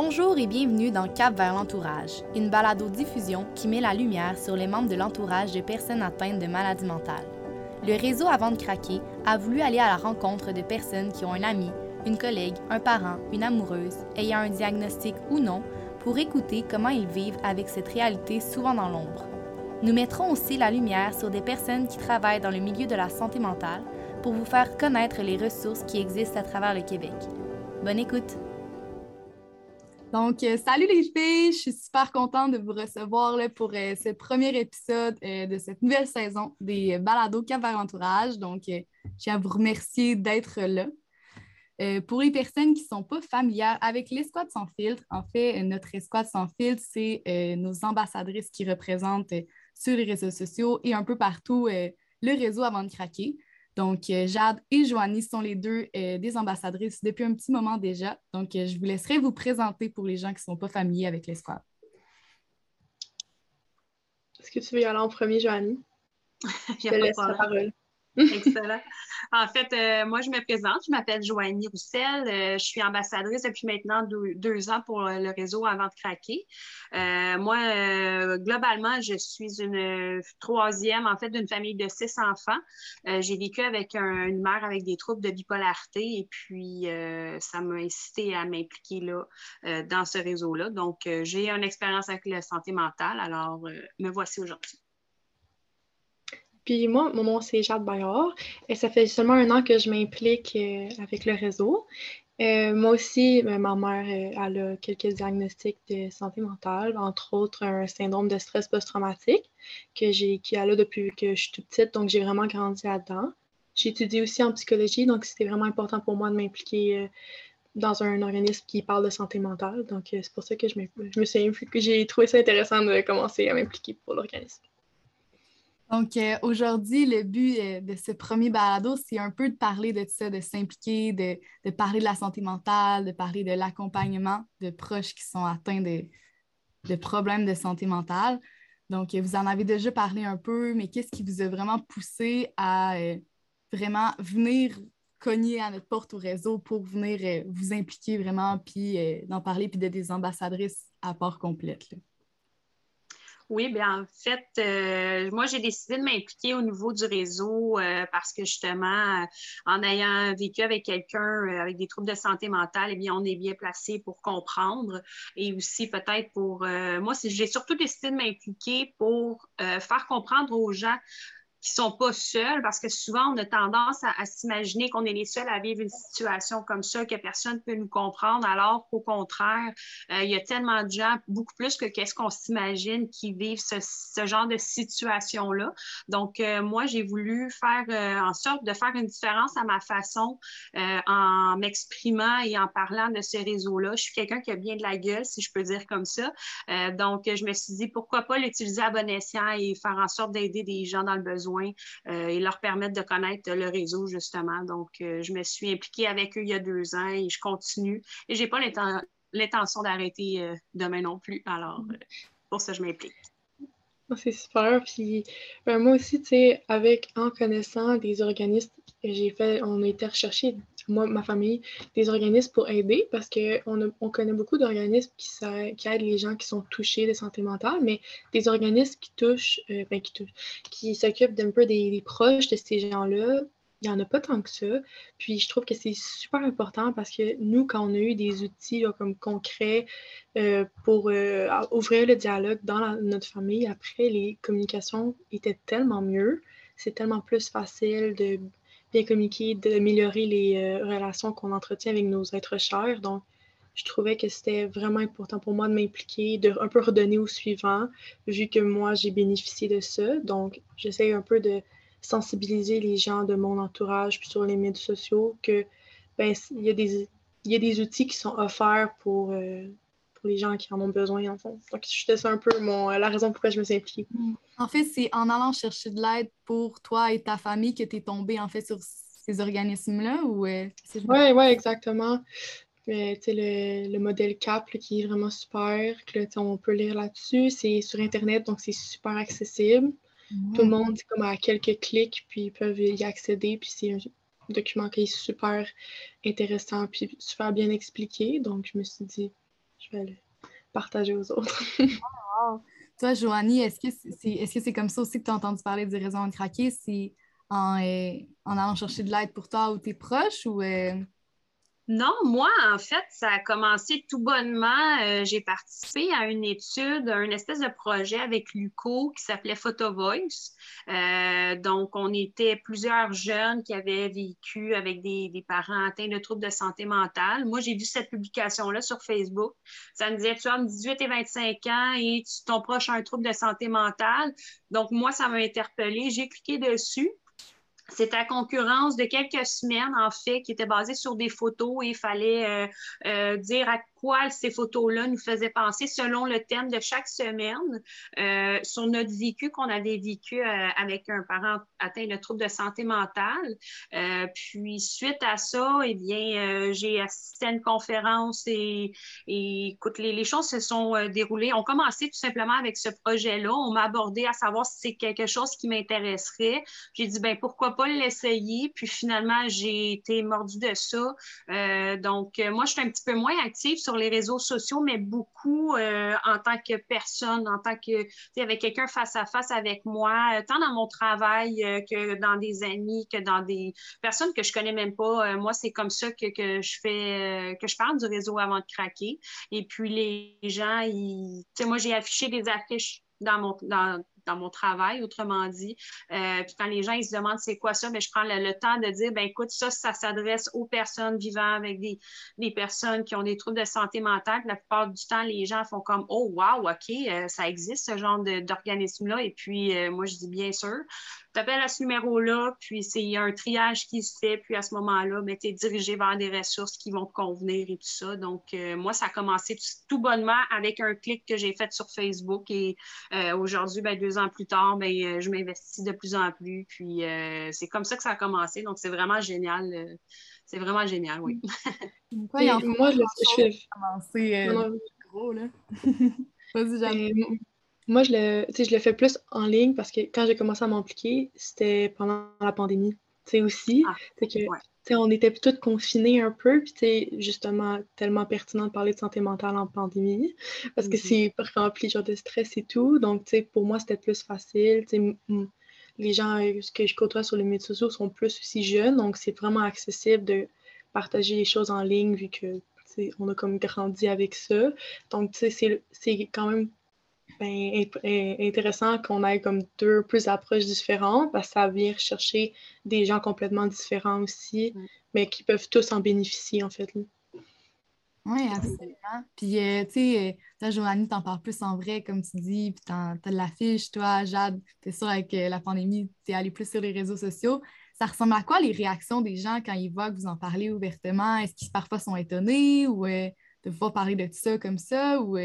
Bonjour et bienvenue dans Cap vers l'entourage, une balado-diffusion qui met la lumière sur les membres de l'entourage de personnes atteintes de maladies mentales. Le réseau Avant de craquer a voulu aller à la rencontre de personnes qui ont un ami, une collègue, un parent, une amoureuse, ayant un diagnostic ou non, pour écouter comment ils vivent avec cette réalité souvent dans l'ombre. Nous mettrons aussi la lumière sur des personnes qui travaillent dans le milieu de la santé mentale pour vous faire connaître les ressources qui existent à travers le Québec. Bonne écoute! Donc, euh, salut les filles! Je suis super contente de vous recevoir là, pour euh, ce premier épisode euh, de cette nouvelle saison des Balados Cap vers l'entourage. Donc, je tiens à vous remercier d'être là. pour les personnes qui ne sont pas familières avec l'escouade sans filtre, en fait, notre escouade sans filtre, c'est nos ambassadrices qui représentent sur les réseaux sociaux et un peu partout le réseau avant de craquer. Donc, euh, Jade et Joanie sont les deux euh, des ambassadrices depuis un petit moment déjà. Donc, euh, je vous laisserai vous présenter pour les gens qui ne sont pas familiers avec l'escouade. Est-ce que tu veux y aller en premier, Joanie? je te laisse la parole. Excellent. En fait, euh, moi, je me présente. Je m'appelle Joanie Roussel. Euh, je suis ambassadrice depuis maintenant deux, ans pour le réseau Avant de craquer. Euh, moi, globalement, je suis une troisième, en fait, d'une famille de six enfants. J'ai vécu avec une mère avec des troubles de bipolarité et puis ça m'a incité à m'impliquer là, dans ce réseau-là. Donc, j'ai une expérience avec la santé mentale. Alors, me voici aujourd'hui. Puis moi, mon nom, c'est Jade Bayard. Et ça fait seulement un an que je m'implique euh, avec le réseau. Euh, moi aussi, ma mère, euh, elle a quelques diagnostics de santé mentale, entre autres un syndrome de stress post-traumatique que j'ai, qui a là depuis que je suis toute petite, donc j'ai vraiment grandi là-dedans. J'ai étudié aussi en psychologie, donc c'était vraiment important pour moi de m'impliquer dans un organisme qui parle de santé mentale. Donc c'est pour ça que je me suis que j'ai trouvé ça intéressant de commencer à m'impliquer pour l'organisme. Donc, euh, aujourd'hui, le but euh, de ce premier balado, c'est un peu de parler de ça, de s'impliquer, de, parler de la santé mentale, de parler de l'accompagnement de proches qui sont atteints de, problèmes de santé mentale. Donc, vous en avez déjà parlé un peu, mais qu'est-ce qui vous a vraiment poussé à euh, vraiment venir cogner à notre porte au réseau pour venir vous impliquer vraiment, puis d'en parler, puis de des ambassadrices à part complète? Oui, bien en fait, euh, moi j'ai décidé de m'impliquer au niveau du réseau euh, parce que justement, euh, en ayant vécu avec quelqu'un avec des troubles de santé mentale, eh bien, on est bien placé pour comprendre et aussi peut-être pour moi, j'ai surtout décidé de m'impliquer pour faire comprendre aux gens qui sont pas seuls, parce que souvent, on a tendance à, s'imaginer qu'on est les seuls à vivre une situation comme ça, que personne ne peut nous comprendre, alors qu'au contraire, euh, il y a tellement de gens, beaucoup plus que qu'est-ce qu'on s'imagine, qui vivent ce, genre de situation-là. Donc, euh, moi, j'ai voulu faire euh, en sorte de faire une différence à ma façon en m'exprimant et en parlant de ce réseau-là. Je suis quelqu'un qui a bien de la gueule, si je peux dire comme ça. donc, je me suis dit, pourquoi pas l'utiliser à bon escient et faire en sorte d'aider des gens dans le besoin euh, et leur permettre de connaître le réseau, justement. Donc, euh, je me suis impliquée avec eux il y a deux ans et je continue. Et je n'ai pas l'intention d'arrêter euh, demain non plus. Alors, pour ça, je m'implique. Ah, c'est super. Puis ben, moi aussi, tu sais, avec en connaissant des organismes, j'ai fait, on a été rechercher, moi, ma famille, des organismes pour aider parce qu'on on connaît beaucoup d'organismes qui, qui, aident les gens qui sont touchés de santé mentale, mais des organismes qui touchent, euh, ben, qui, qui s'occupent d'un peu des, proches de ces gens-là, il n'y en a pas tant que ça. Puis je trouve que c'est super important parce que nous, quand on a eu des outils comme concrets euh, pour euh, ouvrir le dialogue dans notre famille, après, les communications étaient tellement mieux. C'est tellement plus facile de bien communiquer, d'améliorer les euh, relations qu'on entretient avec nos êtres chers. Donc, je trouvais que c'était vraiment important pour moi de m'impliquer, de un peu redonner au suivant, vu que moi, j'ai bénéficié de ça. Donc, j'essaie un peu de sensibiliser les gens de mon entourage puis sur les médias sociaux que ben il y a des il y a des outils qui sont offerts pour, euh, pour les gens qui en ont besoin en fond. Donc c'était ça un peu mon, la raison pourquoi je me suis impliquée. En fait, c'est en allant chercher de l'aide pour toi et ta famille que tu es tombée en fait sur ces organismes-là ou euh, Oui, ouais, exactement. Mais, le, le modèle CAP qui est vraiment super, que on peut lire là-dessus. C'est sur Internet, donc c'est super accessible. Tout le monde, comme à quelques clics, puis ils peuvent y accéder. Puis c'est un document qui est super intéressant, puis super bien expliqué. Donc, je me suis dit, je vais le partager aux autres. Toi, Joanie, est-ce que c'est est -ce comme ça aussi que tu as entendu parler du réseau en craqué? C'est en, euh, en, allant chercher de l'aide pour toi ou tes proches ou euh, non, moi, en fait, ça a commencé tout bonnement. Euh, j'ai participé à une étude, un espèce de projet avec l'UCO qui s'appelait Photo Voice. Euh, donc, on était plusieurs jeunes qui avaient vécu avec des, parents atteints de troubles de santé mentale. Moi, j'ai vu cette publication-là sur Facebook. Ça me disait, tu as 18 et 25 ans et ton proche a un trouble de santé mentale. Donc, moi, ça m'a interpellée. J'ai cliqué dessus. C'est à concurrence de quelques semaines, en fait, qui était basée sur des photos et il fallait euh, euh, dire à quoi ces photos-là nous faisaient penser selon le thème de chaque semaine euh, sur notre vécu qu'on avait vécu avec un parent atteint de troubles de santé mentale. Puis suite à ça, eh bien, j'ai assisté à une conférence et, écoute, les, les, choses se sont déroulées. On commençait tout simplement avec ce projet-là. On m'a abordé à savoir si c'est quelque chose qui m'intéresserait. J'ai dit, ben pourquoi pas l'essayer? Puis finalement, j'ai été mordue de ça. donc, moi, je suis un petit peu moins active sur les réseaux sociaux, mais beaucoup euh, en tant que personne, en tant que, avec quelqu'un face à face avec moi, euh, tant dans mon travail euh, que dans des amis, que dans des personnes que je connais même pas. moi, c'est comme ça que, que je fais, que je parle du réseau avant de craquer. Et puis, les gens, ils, moi, j'ai affiché des affiches dans mon, dans, dans mon travail, autrement dit. Euh, puis quand les gens ils se demandent c'est quoi ça, mais ben, je prends le, temps de dire ben écoute, ça, ça s'adresse aux personnes vivant avec des, des, personnes qui ont des troubles de santé mentale. la plupart du temps, les gens font comme Oh wow, OK, euh, ça existe ce genre d'organisme-là. Et puis euh, moi, je dis bien sûr tu appelles à ce numéro-là, puis c'est un triage qui se fait, puis à ce moment-là, ben, tu es dirigé vers des ressources qui vont te convenir et tout ça. Donc, moi, ça a commencé tout, bonnement avec un clic que j'ai fait sur Facebook et aujourd'hui, ben, deux ans plus tard, ben, euh, je m'investis de plus en plus, puis c'est comme ça que ça a commencé. Donc, c'est vraiment génial. c'est vraiment génial, oui. moi, je, je, je commencé gros, là. Vas-y, moi, je le, je le fais plus en ligne parce que quand j'ai commencé à m'impliquer, c'était pendant la pandémie. Tu aussi, ah, que, on était tous confinés un peu, puis c'est justement tellement pertinent de parler de santé mentale en pandémie parce que mm-hmm. c'est rempli genre de stress et tout. Donc, tu pour moi, c'était plus facile. les gens euh, que je côtoie sur les médias sociaux sont plus aussi jeunes, donc c'est vraiment accessible de partager les choses en ligne vu que on a comme grandi avec ça. Donc, tu sais, c'est quand même ben, intéressant qu'on ait comme deux plus approches différentes parce que ça vient chercher des gens complètement différents aussi, mais qui peuvent tous en bénéficier en fait. Oui, absolument. Puis, euh, tu sais, euh, toi, Joanie, t'en parles plus en vrai, comme tu dis, puis t'as l'affiche, toi, Jade, t'es sûr, avec euh, la pandémie, t'es allé plus sur les réseaux sociaux. Ça ressemble à quoi les réactions des gens quand ils voient que vous en parlez ouvertement? Est-ce qu'ils parfois sont étonnés ou de pouvoir parler de tout ça comme ça? Ou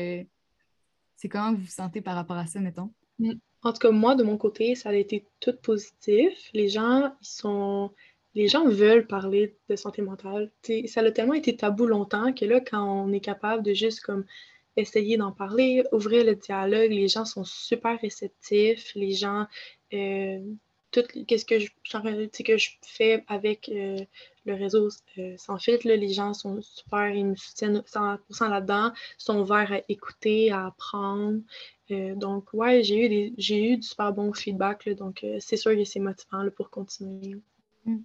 c'est comment vous vous sentez par rapport à ça, mettons? Mm. En tout cas, moi, de mon côté, ça a été tout positif. Les gens, ils sont. Les gens veulent parler de santé mentale. ça a tellement été tabou longtemps que là, quand on est capable de juste comme essayer d'en parler, ouvrir le dialogue, les gens sont super réceptifs. Les gens. Euh, tout qu'est-ce que je, que je fais avec euh, le réseau euh, sans filtre, les gens sont super, ils me soutiennent 100% là-dedans, sont ouverts à écouter, à apprendre. Euh, donc, ouais, j'ai eu, eu du super bon feedback, donc c'est sûr que c'est motivant pour continuer. Mm.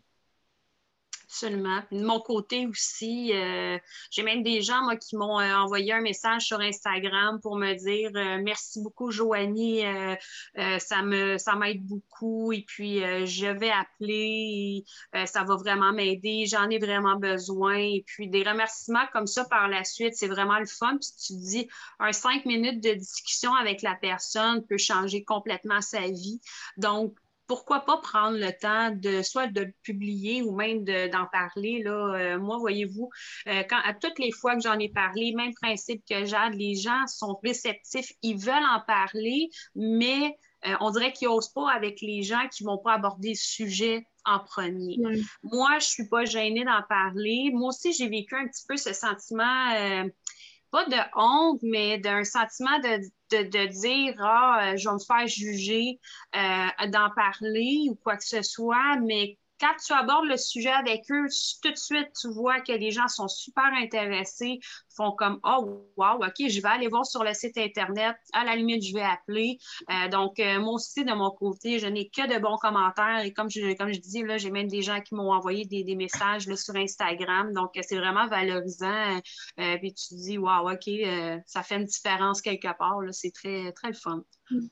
Absolument. de mon côté aussi, euh, j'ai même des gens, moi, qui m'ont euh, envoyé un message sur Instagram pour me dire euh, merci beaucoup, Joanie, ça me ça m'aide beaucoup et puis je vais appeler, ça va vraiment m'aider, j'en ai vraiment besoin. Et puis des remerciements comme ça par la suite, c'est vraiment le fun. Puis tu te dis, un cinq minutes de discussion avec la personne peut changer complètement sa vie. Donc, pourquoi pas prendre le temps de soit de le publier ou même d'en parler. Là. Euh, moi, voyez-vous, euh, quand à toutes les fois que j'en ai parlé, même principe que Jade, les gens sont réceptifs, ils veulent en parler, mais euh, on dirait qu'ils n'osent pas avec les gens qui ne vont pas aborder le sujet en premier. Moi, je ne suis pas gênée d'en parler. Moi aussi, j'ai vécu un petit peu ce sentiment pas de honte, mais d'un sentiment de, de, dire Ah, euh, je vais me faire juger, euh, d'en parler ou quoi que ce soit, mais quand tu abordes le sujet avec eux, tout de suite, tu vois que les gens sont super intéressés, font comme Oh, wow, OK, je vais aller voir sur le site Internet. À la limite, je vais appeler. Euh, donc, euh, moi aussi, de mon côté, je n'ai que de bons commentaires. Et comme je, comme je dis, j'ai même des gens qui m'ont envoyé des, messages là, sur Instagram. Donc, c'est vraiment valorisant. Euh, puis tu dis Wow, OK, ça fait une différence quelque part. C'est très, très le fun. Mm.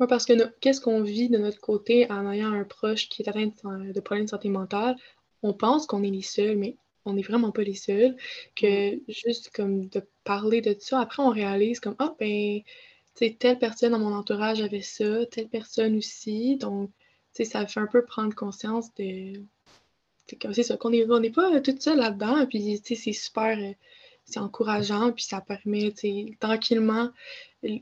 Oui, parce que qu'est-ce qu'on vit de notre côté en ayant un proche qui est atteint de, problèmes de santé mentale? On pense qu'on est les seuls, mais on n'est vraiment pas les seuls. Que juste comme de parler de ça, après on réalise comme Ah, ben, tu telle personne dans mon entourage avait ça, telle personne aussi. Donc, tu sais, ça fait un peu prendre conscience de. C'est ça, qu'on n'est pas tout seul là-dedans. Puis, tu sais, c'est super. Euh, c'est encourageant, puis ça permet, tranquillement,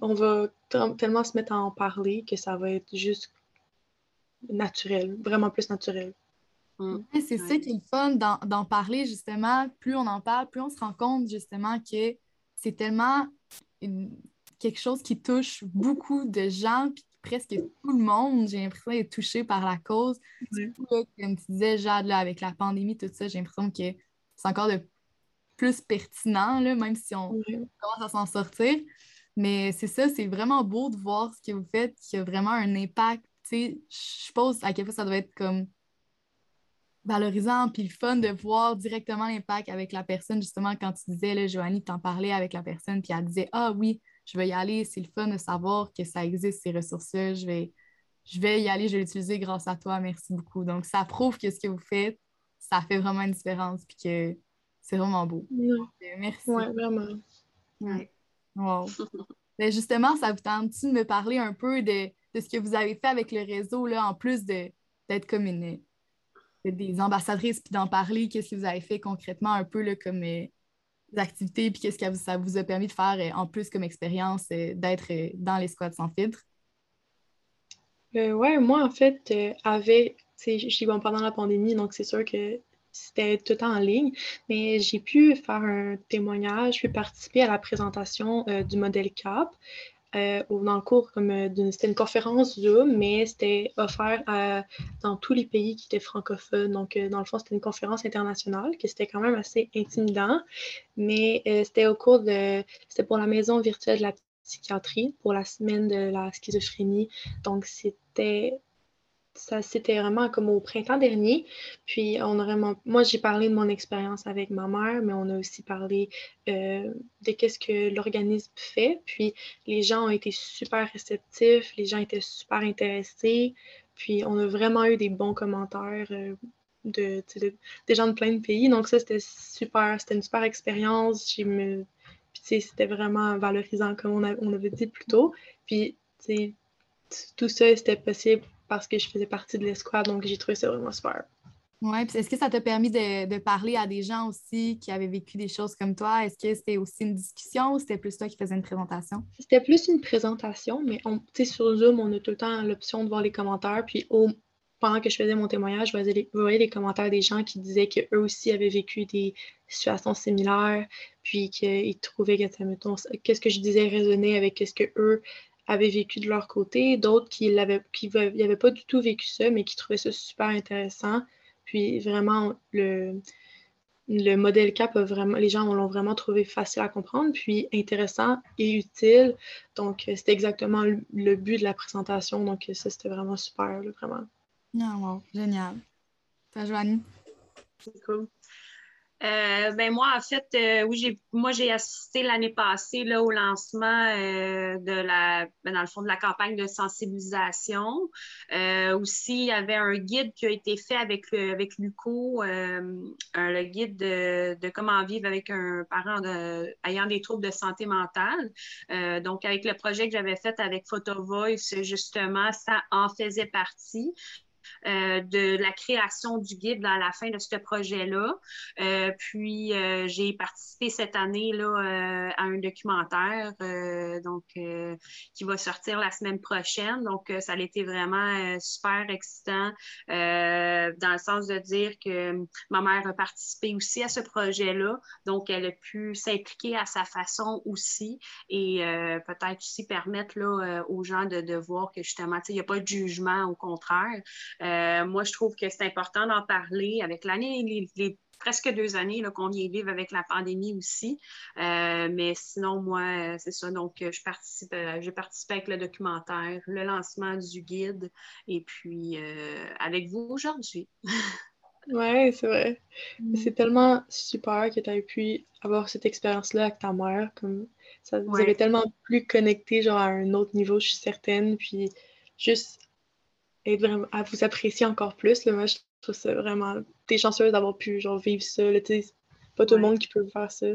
on va tellement se mettre à en parler que ça va être juste naturel, vraiment plus naturel. Mm. C'est ça qui est le fun d'en parler, justement. Plus on en parle, plus on se rend compte, justement, que c'est tellement quelque chose qui touche beaucoup de gens, puis presque tout le monde, j'ai l'impression, est touché par la cause. comme tu disais, Jade, là, avec la pandémie, tout ça, j'ai l'impression que c'est encore de plus pertinent, là, même si on commence à s'en sortir. Mais c'est ça, c'est vraiment beau de voir ce que vous faites, qui a vraiment un impact. Je pense à quel point ça doit être comme valorisant puis le fun de voir directement l'impact avec la personne. Justement, quand tu disais, là, Joanie, t'en parlais avec la personne, puis elle disait Ah oui, je vais y aller, c'est le fun de savoir que ça existe, ces ressources-là. Je vais, je vais y aller, je vais l'utiliser grâce à toi. Merci beaucoup. Donc, ça prouve que ce que vous faites, ça fait vraiment une différence, puis que c'est vraiment beau. Merci. Oui, vraiment. Wow. Ben, justement, ça vous tente-tu de me parler un peu de, ce que vous avez fait avec le réseau, là, en plus d'être comme une, des ambassadrices, puis d'en parler, qu'est-ce que vous avez fait concrètement un peu là, comme euh, activités, puis qu'est-ce que ça vous a permis de faire euh, en plus comme expérience euh, d'être dans les squats sans filtre? oui, moi, en fait, avec, je suis bon, pendant la pandémie, donc c'est sûr que c'était tout en ligne, mais j'ai pu faire un témoignage, puis participer à la présentation euh, du modèle CAP. Euh, dans le cours, comme euh, c'était une conférence Zoom, mais c'était offert dans tous les pays qui étaient francophones. Donc, dans le fond, c'était une conférence internationale, que c'était quand même assez intimidant, mais c'était au cours de, c'était pour la maison virtuelle de la psychiatrie, pour la semaine de la schizophrénie. Donc, c'était ça c'était vraiment comme au printemps dernier. Puis on a vraiment, moi j'ai parlé de mon expérience avec ma mère, mais on a aussi parlé euh, de qu'est-ce que l'organisme fait. Puis les gens ont été super réceptifs, les gens étaient super intéressés. Puis on a vraiment eu des bons commentaires euh, de, des gens de plein de pays. Donc ça c'était super, c'était une super expérience. J'ai me, c'était vraiment valorisant comme on, on avait dit plus tôt. Puis tout ça c'était possible parce que je faisais partie de l'escouade, donc j'ai trouvé ça vraiment super. Oui, puis est-ce que ça t'a permis de, parler à des gens aussi qui avaient vécu des choses comme toi? Est-ce que c'était aussi une discussion ou c'était plus toi qui faisais une présentation? C'était plus une présentation, mais on, sur Zoom, on a tout le temps l'option de voir les commentaires. Puis pendant que je faisais mon témoignage, je voyais, les, les commentaires des gens qui disaient qu'eux aussi avaient vécu des situations similaires, puis qu'ils trouvaient que, qu'est-ce que je disais résonnait avec ce que eux avaient vécu de leur côté, d'autres qui l'avaient qui n'avaient pas du tout vécu ça, mais qui trouvaient ça super intéressant. Puis vraiment, le, le modèle CAP, vraiment, les gens l'ont vraiment trouvé facile à comprendre, puis intéressant et utile. Donc, c'était exactement le, but de la présentation. Donc, ça, c'était vraiment super, vraiment. Ah, wow, génial. T'as Joanie? C'est cool. Euh, ben moi, en fait, euh, oui, j'ai, moi, j'ai assisté l'année passée là, au lancement euh, de la, ben, dans le fond, de la campagne de sensibilisation. aussi, il y avait un guide qui a été fait avec, avec l'UCO, le guide de, comment vivre avec un parent ayant des troubles de santé mentale. donc, avec le projet que j'avais fait avec PhotoVoice, justement, ça en faisait partie. Euh, de la création du guide à la fin de ce projet-là. Euh, puis, euh, j'ai participé cette année là, à un documentaire donc, qui va sortir la semaine prochaine. Donc, ça a été vraiment super excitant. dans le sens de dire que ma mère a participé aussi à ce projet-là, donc elle a pu s'impliquer à sa façon aussi et peut-être aussi permettre là, aux gens de, de voir que justement, il n'y a pas de jugement, au contraire. Moi, je trouve que c'est important d'en parler avec l'année, les, les presque deux années qu'on vient vivre avec la pandémie aussi. Euh, mais sinon, moi, euh, c'est ça. Donc, euh, je participe, j'ai participé avec le documentaire, le lancement du guide et puis avec vous aujourd'hui. Oui, c'est vrai. Mm. C'est tellement super que tu aies pu avoir cette expérience-là avec ta mère. Comme ça vous avez tellement plus connecté genre, à un autre niveau, je suis certaine. Puis juste être vraiment à vous apprécier encore plus. Là, moi, je trouve ça vraiment. T'es chanceuse d'avoir pu genre, vivre ça. Là, pas tout le monde qui peut faire ça.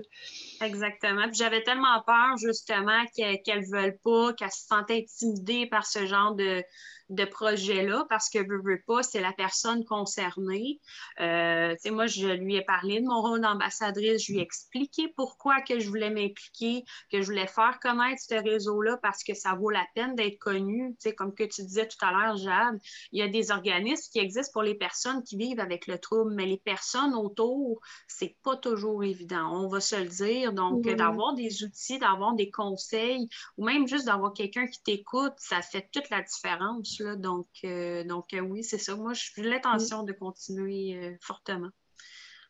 Exactement. Puis j'avais tellement peur, justement, qu'elles ne veulent pas, qu'elles se sentent intimidées par ce genre de, de projet-là parce que veux, veux pas, c'est la personne concernée. Euh, moi, je lui ai parlé de mon rôle d'ambassadrice, je lui ai expliqué pourquoi que je voulais m'impliquer, que je voulais faire connaître ce réseau-là parce que ça vaut la peine d'être connu. sais, comme que tu disais tout à l'heure, Jade, il y a des organismes qui existent pour les personnes qui vivent avec le trouble, mais les personnes autour, c'est pas toujours évident. On va se le dire. Donc, d'avoir des outils, d'avoir des conseils ou même juste d'avoir quelqu'un qui t'écoute, ça fait toute la différence. Donc, euh, donc euh, oui, c'est ça. Moi, j'ai l'intention de continuer euh, fortement.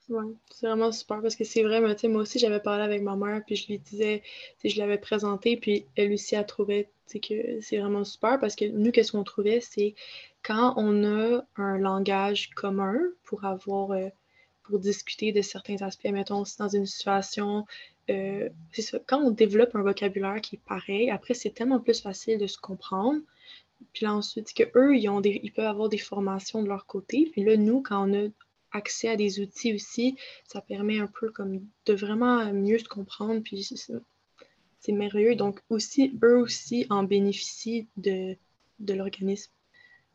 Oui, c'est vraiment super parce que c'est vrai, mais, moi aussi, j'avais parlé avec ma mère, puis je lui disais, je l'avais présenté, puis elle aussi a trouvé que c'est vraiment super parce que nous, qu'est-ce qu'on trouvait, c'est quand on a un langage commun pour avoir, pour discuter de certains aspects, mettons, aussi dans une situation, c'est ça, quand on développe un vocabulaire qui est pareil, après, c'est tellement plus facile de se comprendre. Puis là, ensuite, que eux, ils, ont des, ils peuvent avoir des formations de leur côté. Puis là, nous, quand on a accès à des outils aussi, ça permet un peu comme de vraiment mieux se comprendre. Puis c'est merveilleux. Donc aussi, eux aussi en bénéficient de, de l'organisme.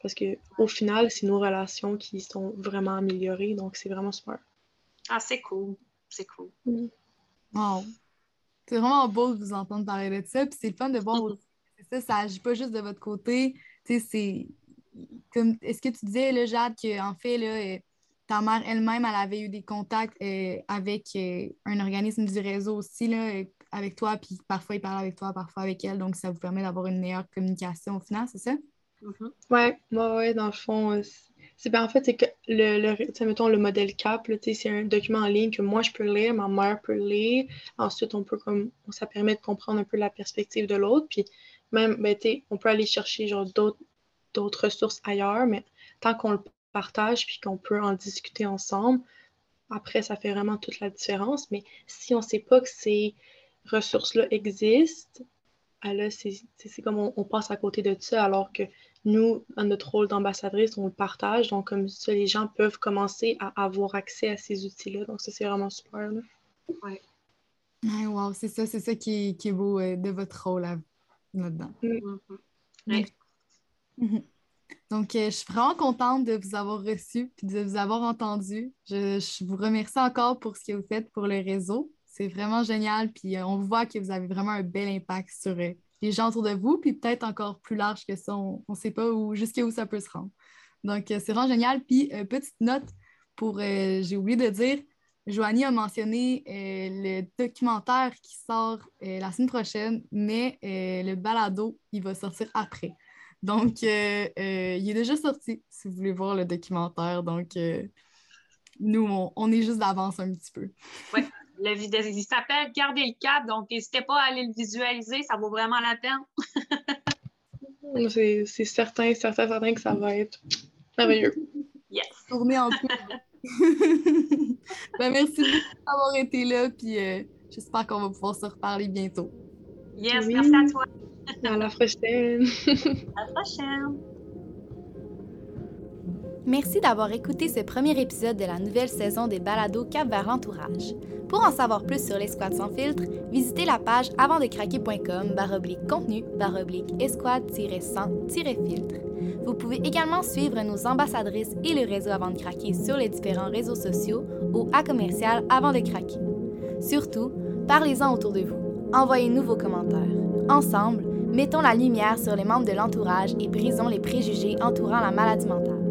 Parce que au final, c'est nos relations qui sont vraiment améliorées. Donc c'est vraiment super. Ah, c'est cool. C'est cool. Mm. Wow. C'est vraiment beau de vous entendre parler de ça. Puis c'est fun de voir aussi ça, ça agit pas juste de votre côté. c'est comme est-ce que tu disais, là, Jade, qu'en fait, là, euh, ta mère elle-même, elle avait eu des contacts euh, avec euh, un organisme du réseau aussi, là, avec toi, puis parfois il parle avec toi, parfois avec elle, donc ça vous permet d'avoir une meilleure communication au final, c'est ça? Mm-hmm. Oui, ouais, dans le fond, c'est ben, en fait, c'est que le, le mettons, le modèle CAP, c'est un document en ligne que moi je peux lire, ma mère peut lire. Ensuite, on peut comme ça permet de comprendre un peu la perspective de l'autre. Puis même, ben, on peut aller chercher genre d'autres ressources ailleurs, mais tant qu'on le partage puis qu'on peut en discuter ensemble, après, ça fait vraiment toute la différence. Mais si on ne sait pas que ces ressources-là existent, ah, là, c'est comme on, passe à côté de ça, alors que nous, dans notre rôle d'ambassadrice, on le partage. Donc, comme ça, les gens peuvent commencer à avoir accès à ces outils-là. Donc, ça, c'est vraiment super. Oui. wow, c'est ça, c'est ça qui, est beau euh, de votre rôle à là-dedans. Mm-hmm. Mm-hmm. Donc, euh, je suis vraiment contente de vous avoir reçu et de vous avoir entendu. Je, vous remercie encore pour ce que vous faites pour le réseau. C'est vraiment génial. Puis euh, on voit que vous avez vraiment un bel impact sur euh, les gens autour de vous, puis peut-être encore plus large que ça. On ne sait pas où, jusqu'à où ça peut se rendre. Donc, c'est vraiment génial. Puis, petite note pour, j'ai oublié de dire, Joanie a mentionné euh, le documentaire qui sort euh, la semaine prochaine, mais euh, le balado, il va sortir après. Donc, il est déjà sorti, si vous voulez voir le documentaire. Donc, nous, on, est juste d'avance un petit peu. Oui, le vidéo, il s'appelle Garder le cap, donc n'hésitez pas à aller le visualiser, ça vaut vraiment la peine. c'est certain, certain, certain que ça va être merveilleux. Yes. Tourner en plus. ben, merci beaucoup d'avoir été là, puis euh, j'espère qu'on va pouvoir se reparler bientôt. Yes, merci à toi. à la prochaine. à la prochaine. Merci d'avoir écouté ce premier épisode de la nouvelle saison des Balados Cap vers l'entourage. Pour en savoir plus sur l'escouade sans filtre, visitez la page avantdecraquer.com baroblique contenu baroblique escouade-sans-filtre. Vous pouvez également suivre nos ambassadrices et le réseau Avant de craquer sur les différents réseaux sociaux ou à commercial Avant de craquer. Surtout, parlez-en autour de vous. Envoyez-nous vos commentaires. Ensemble, mettons la lumière sur les membres de l'entourage et brisons les préjugés entourant la maladie mentale.